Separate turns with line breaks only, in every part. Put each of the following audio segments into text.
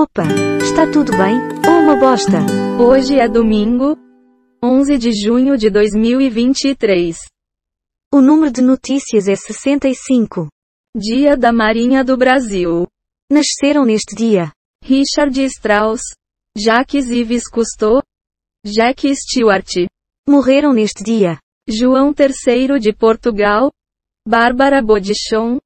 Opa, está tudo bem? Ou uma bosta?
Hoje é domingo, 11 de junho de 2023.
O número de notícias é 65.
Dia da Marinha do Brasil.
Nasceram neste dia
Richard Strauss, Jacques Yves Cousteau, Jack Stewart,
Morreram neste dia
João III de Portugal, Bárbara Bodichon,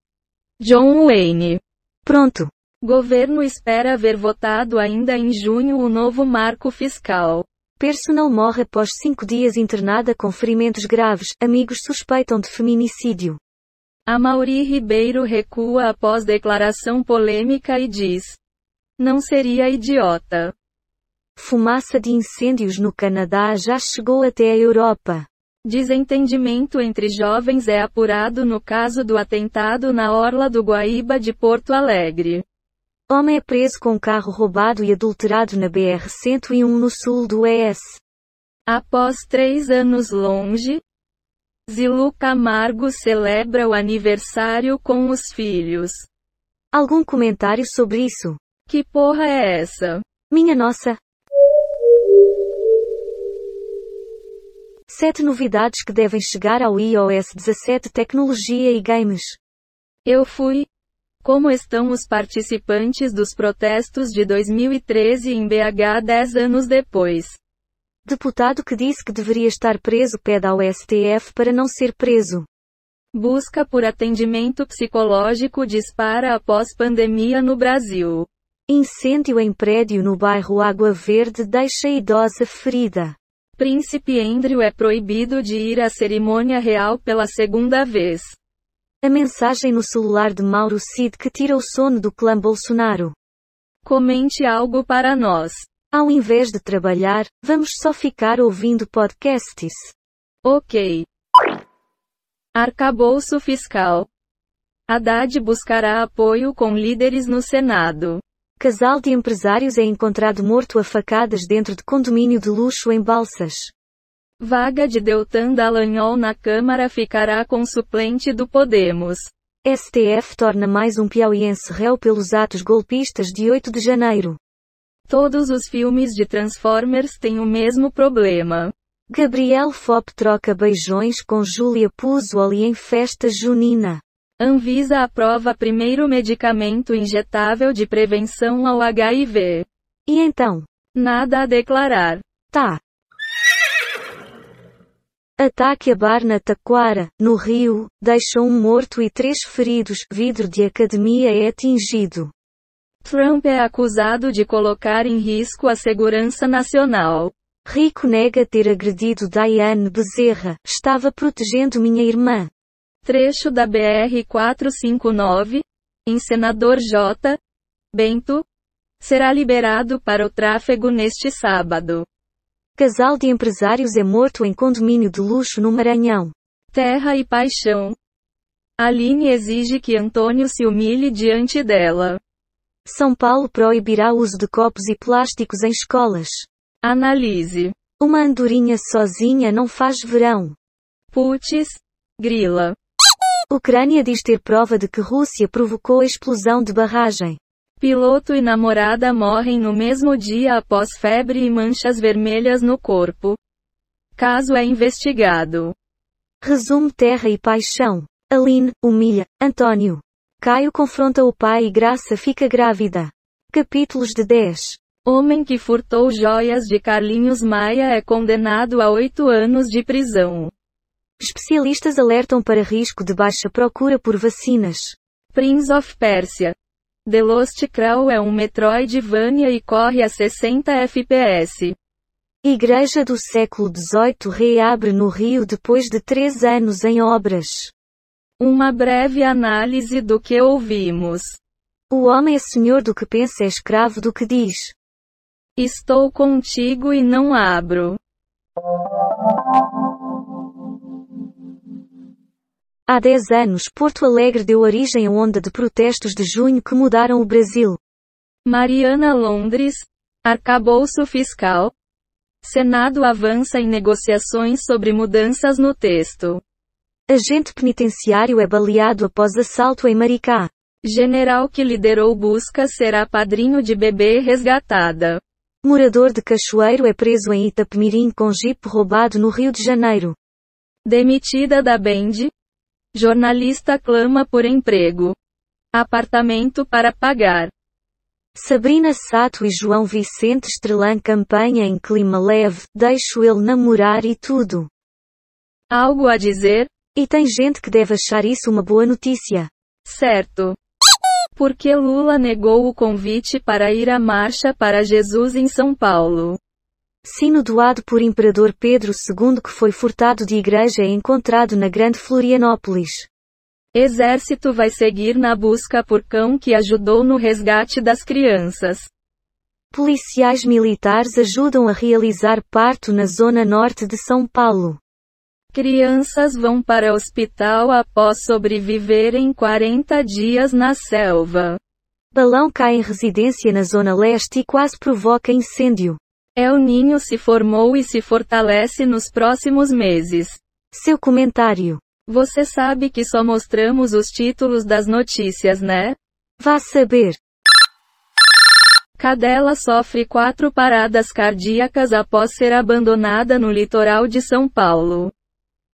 John Wayne.
Pronto.
Governo espera ver votado ainda em junho o novo marco fiscal.
Personal morre após cinco dias internada com ferimentos graves. Amigos suspeitam de feminicídio.
Amaury Ribeiro recua após declaração polêmica e diz: Não seria idiota.
Fumaça de incêndios no Canadá já chegou até a Europa.
Desentendimento entre jovens é apurado no caso do atentado na orla do Guaíba de Porto Alegre.
Homem é preso com carro roubado e adulterado na BR-101 no sul do ES.
Após três anos longe, Zilu Camargo celebra o aniversário com os filhos.
Algum comentário sobre isso?
Que porra é essa?
Minha nossa! Sete novidades que devem chegar ao iOS 17 Tecnologia e Games.
Eu fui. Como estão os participantes dos protestos de 2013 em BH 10 anos depois?
Deputado que disse que deveria estar preso pede ao STF para não ser preso.
Busca por atendimento psicológico dispara após pandemia no Brasil.
Incêndio em prédio no bairro Água Verde deixa idosa ferida.
Príncipe Andrew é proibido de ir à cerimônia real pela segunda vez.
A mensagem no celular de Mauro Cid que tira o sono do clã Bolsonaro.
Comente algo para nós.
Ao invés de trabalhar, vamos só ficar ouvindo podcasts.
Ok. Arcabouço fiscal. Haddad buscará apoio com líderes no Senado.
Casal de empresários é encontrado morto a facadas dentro de condomínio de luxo em Balsas.
Vaga de Deltan Dallagnol na Câmara ficará com suplente do Podemos.
STF torna mais um piauiense réu pelos atos golpistas de 8 de janeiro.
Todos os filmes de Transformers têm o mesmo problema.
Gabriel Fop troca beijões com Júlia Puzzoli em festa junina.
Anvisa aprova primeiro medicamento injetável de prevenção ao HIV.
E então?
Nada a declarar.
Tá. Ataque a bar na Taquara, no Rio, deixa um morto e três feridos. Vidro de academia é atingido.
Trump é acusado de colocar em risco a segurança nacional.
Rico nega ter agredido Diane Bezerra. Estava protegendo minha irmã.
Trecho da BR-459, em Senador J. Bento, será liberado para o tráfego neste sábado.
Casal de empresários é morto em condomínio de luxo no Maranhão.
Terra e paixão. Aline exige que Antônio se humilhe diante dela.
São Paulo proibirá o uso de copos e plásticos em escolas.
Analise.
Uma andorinha sozinha não faz verão.
Putz, grila.
Ucrânia diz ter prova de que Rússia provocou a explosão de barragem.
Piloto e namorada morrem no mesmo dia após febre e manchas vermelhas no corpo. Caso é investigado.
Resumo Terra e Paixão. Aline, humilha, Antônio. Caio confronta o pai e Graça fica grávida. Capítulos de 10.
Homem que furtou joias de Carlinhos Maia é condenado a oito anos de prisão.
Especialistas alertam para risco de baixa procura por vacinas.
Prince of Persia. The Lost Crown é um Metroidvania e corre a 60 FPS.
Igreja do século XVIII reabre no Rio depois de três anos em obras.
Uma breve análise do que ouvimos.
O homem é senhor do que pensa é escravo do que diz.
Estou contigo e não abro.
Há 10 anos, Porto Alegre deu origem à onda de protestos de junho que mudaram o Brasil.
Mariana Londres. Arcabouço fiscal. Senado avança em negociações sobre mudanças no texto.
Agente penitenciário é baleado após assalto em Maricá.
General que liderou busca será padrinho de bebê resgatada.
Morador de Cachoeiro é preso em Itapemirim com jipe roubado no Rio de Janeiro.
Demitida da Bend. Jornalista clama por emprego. Apartamento para pagar.
Sabrina Sato e João Vicente Estrelan campanha em clima leve, deixo ele namorar e tudo.
Algo a dizer?
E tem gente que deve achar isso uma boa notícia.
Certo. Porque Lula negou o convite para ir à marcha para Jesus em São Paulo.
Sino doado por Imperador Pedro II que foi furtado de igreja é encontrado na Grande Florianópolis.
Exército vai seguir na busca por cão que ajudou no resgate das crianças.
Policiais militares ajudam a realizar parto na zona norte de São Paulo.
Crianças vão para hospital após sobreviverem 40 dias na selva.
Balão cai em residência na zona leste e quase provoca incêndio.
El Ninho se formou e se fortalece nos próximos meses.
Seu comentário.
Você sabe que só mostramos os títulos das notícias, né?
Vá saber.
Cadela sofre quatro paradas cardíacas após ser abandonada no litoral de São Paulo.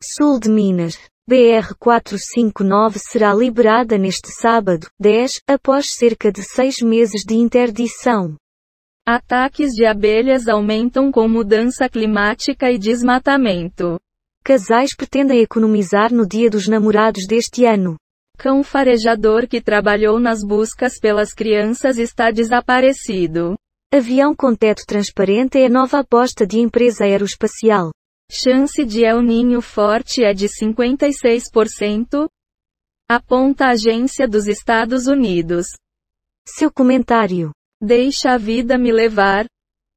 Sul de Minas. BR-459 será liberada neste sábado, 10, após cerca de seis meses de interdição.
Ataques de abelhas aumentam com mudança climática e desmatamento.
Casais pretendem economizar no Dia dos Namorados deste ano.
Cão farejador que trabalhou nas buscas pelas crianças está desaparecido.
Avião com teto transparente é a nova aposta de empresa aeroespacial.
Chance de El Ninho forte é de 56%, aponta a Agência dos Estados Unidos.
Seu comentário.
Deixa a vida me levar.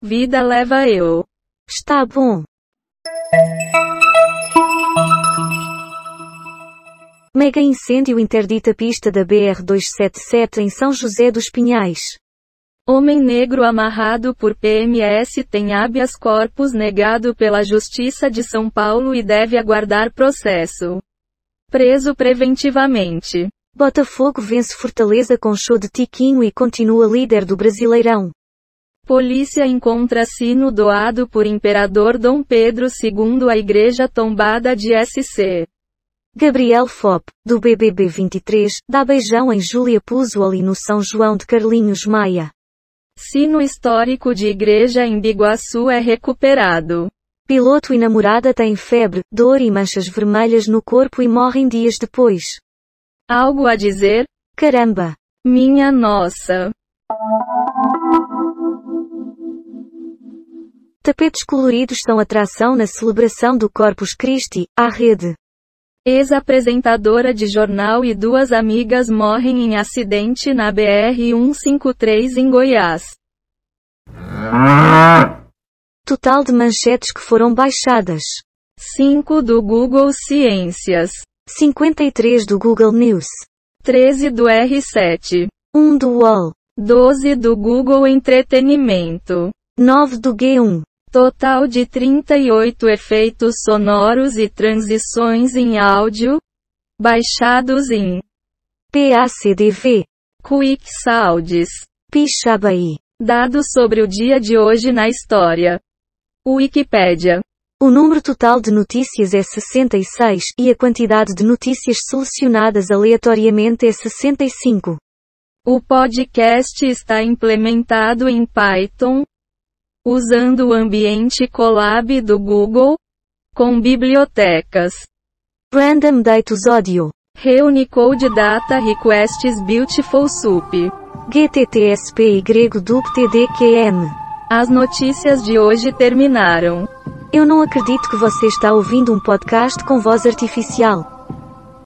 Vida leva eu.
Está bom. Mega incêndio interdita pista da BR-277 em São José dos Pinhais.
Homem negro amarrado por PMS tem habeas corpus negado pela Justiça de São Paulo e deve aguardar processo. Preso preventivamente.
Botafogo vence Fortaleza com show de Tiquinho e continua líder do Brasileirão.
Polícia encontra sino doado por Imperador Dom Pedro II à Igreja Tombada de SC.
Gabriel Fop, do BBB 23, dá beijão em Júlia Puzzoli no São João de Carlinhos Maia.
Sino histórico de igreja em Biguaçu é recuperado.
Piloto e namorada têm febre, dor e manchas vermelhas no corpo e morrem dias depois.
Algo a dizer?
Caramba!
Minha nossa!
Tapetes coloridos são atração na celebração do Corpus Christi, à rede.
Ex-apresentadora de jornal e duas amigas morrem em acidente na BR-153 em Goiás.
Total de manchetes que foram baixadas.
5 do Google Ciências.
53 do Google News.
13 do R7.
1 do UOL.
12 do Google Entretenimento.
9 do G1.
Total de 38 efeitos sonoros e transições em áudio, baixados em
PACDV,
Quick Sounds,
Pixabay.
Dados sobre o dia de hoje na história. Wikipédia.
O número total de notícias é 66, e a quantidade de notícias selecionadas aleatoriamente é 65.
O podcast está implementado em Python, usando o ambiente Colab do Google, com bibliotecas.
Random Datus Audio.
Reunicode Data Requests Beautiful Soup.
GTTSPY-DUPTDQM.
As notícias de hoje terminaram.
Eu não acredito que você está ouvindo um podcast com voz artificial.